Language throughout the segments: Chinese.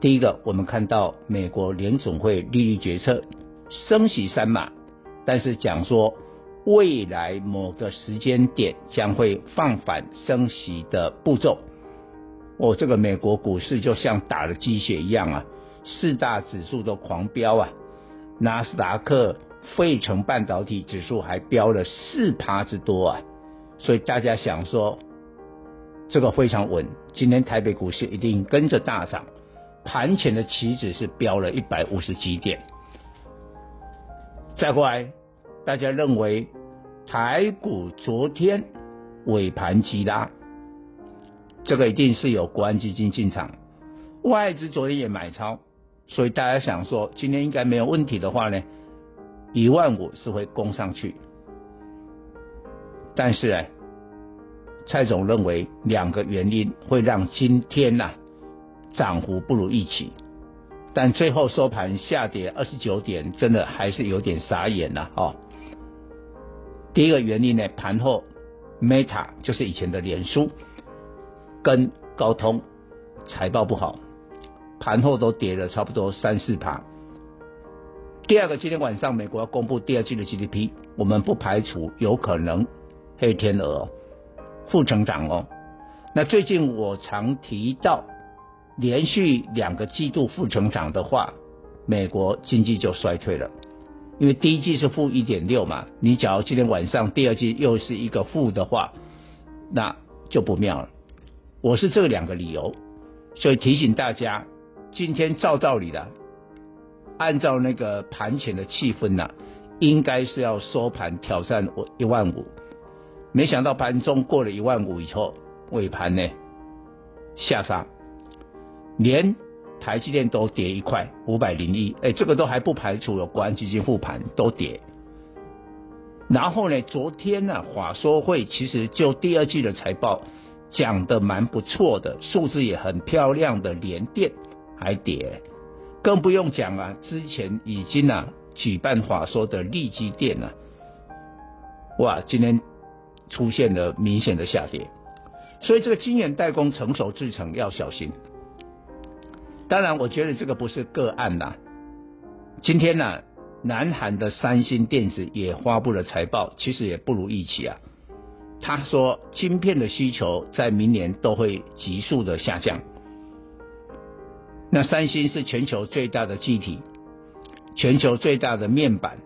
第一个我们看到美国联总会利率决策升息三码，但是讲说未来某个时间点将会放缓升息的步骤。哦，这个美国股市就像打了鸡血一样啊，四大指数都狂飙啊，纳斯达克。费城半导体指数还飙了四趴之多啊，所以大家想说这个非常稳，今天台北股市一定跟着大涨，盘前的期指是标了一百五十几点。再过来，大家认为台股昨天尾盘急拉，这个一定是有国安基金进场，外资昨天也买超，所以大家想说今天应该没有问题的话呢？一万五是会攻上去，但是哎，蔡总认为两个原因会让今天呐、涨幅不如预期，但最后收盘下跌二十九点，真的还是有点傻眼了哦。第一个原因呢，盘后 Meta 就是以前的脸书跟高通财报不好，盘后都跌了差不多三四趴。第二个，今天晚上美国要公布第二季的 GDP，我们不排除有可能黑天鹅负成长哦。那最近我常提到，连续两个季度负成长的话，美国经济就衰退了，因为第一季是负一点六嘛，你假如今天晚上第二季又是一个负的话，那就不妙了。我是这两个理由，所以提醒大家，今天照道理的。按照那个盘前的气氛呐、应该是要收盘挑战我一万五，没想到盘中过了一万五以后，尾盘呢下杀，连台积电都跌一块五百零一，哎，这个都还不排除有国安基金护盘都跌。然后呢，昨天呢、啊、法说会其实就第二季的财报讲的蛮不错的，数字也很漂亮的，联电还跌。更不用讲啊，之前已经啊举办法说的利基电啊，哇，今天出现了明显的下跌，所以这个晶圆代工成熟制程要小心。当然，我觉得这个不是个案呐。今天呢、南韩的三星电子也发布了财报，其实也不如预期啊。他说，晶片的需求在明年都会急速的下降。那三星是全球最大的记忆体，全球最大的面板，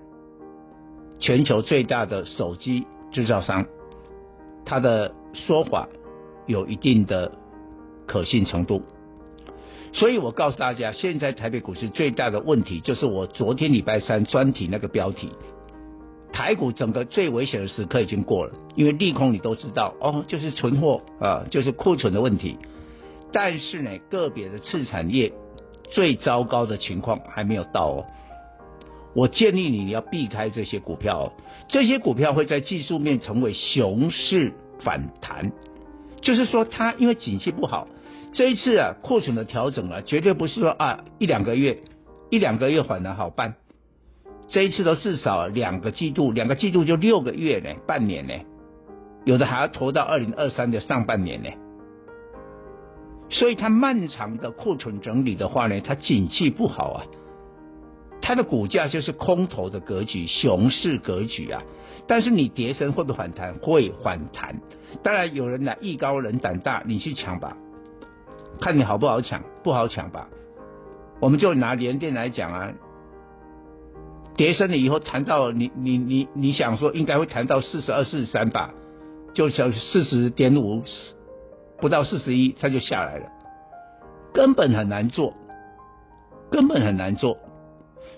全球最大的手机制造商，他的说法有一定的可信程度。所以我告诉大家，现在台北股市最大的问题就是我昨天礼拜三专题那个标题，台股整个最危险的时刻已经过了，因为利空你都知道哦，就是存货啊，就是库存的问题。但是呢，个别的次产业最糟糕的情况还没有到哦。我建议你要避开这些股票哦，这些股票会在技术面成为熊市反弹，就是说它因为景气不好，这一次啊库存的调整啊，绝对不是说啊一两个月一两个月反弹好办，这一次都至少两个季度，两个季度就六个月呢，半年呢，有的还要拖到二零二三的上半年呢。所以它漫长的库存整理的话呢，它景气不好啊，它的股价就是空头的格局，熊市格局啊。但是你跌升会不会反弹？会反弹。当然有人呢艺高人胆大，你去抢吧，看你好不好抢，不好抢吧。我们就拿联电来讲啊，跌深了以后弹到你你你你想说应该会弹到四十二四十三吧，就小四十点五，不到四十一它就下来了，根本很难做，根本很难做。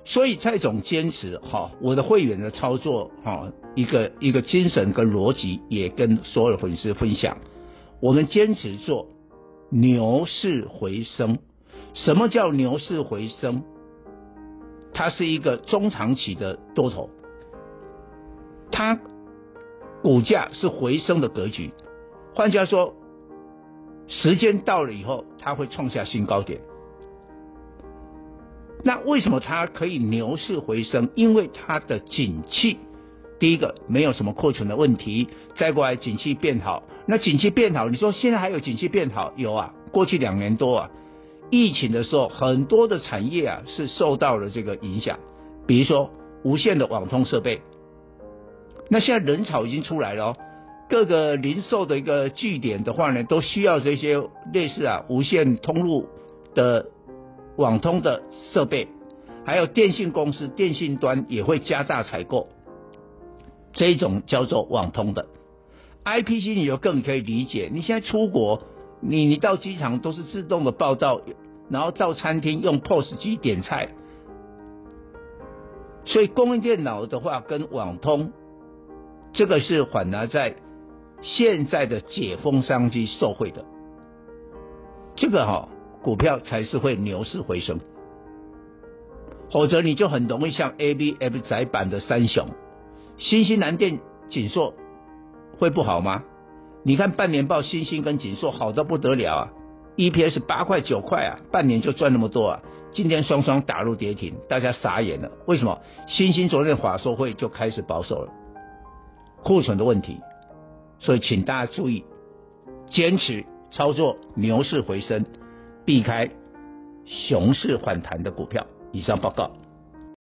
所以蔡总坚持哈，我的会员的操作哈，一个一个精神跟逻辑也跟所有的粉丝分享，我们坚持做牛市回升。什么叫牛市回升？它是一个中长期的多头，它股价是回升的格局。换句话说，时间到了以后，它会创下新高点。那为什么它可以牛市回升？因为它的景气，第一个没有什么库存的问题，再过来景气变好。那景气变好，你说现在还有景气变好？有啊，过去两年多啊。疫情的时候，很多的产业啊是受到了这个影响，比如说无线的网通设备。那现在人潮已经出来了哦，各个零售的一个据点的话呢，都需要这些类似啊无线通路的网通的设备，还有电信公司电信端也会加大采购，这一种叫做网通的。IPC 你就更可以理解，你现在出国。你你到机场都是自动的报到，然后到餐厅用 POS 机点菜，所以工业电脑的话跟网通，这个是反而在现在的解封商机受惠的，这个哈、股票才是会牛市回升，否则你就很容易像 ABF 窄板的三雄，新兴、南电、景硕会不好吗？你看半年报，新兴跟景硕好的不得了啊，EPS 八块九块啊，半年就赚那么多啊。今天双双打入跌停，大家傻眼了。为什么？新兴昨天法说会就开始保守了，库存的问题。所以请大家注意，坚持操作牛市回升，避开熊市反弹的股票。以上报告。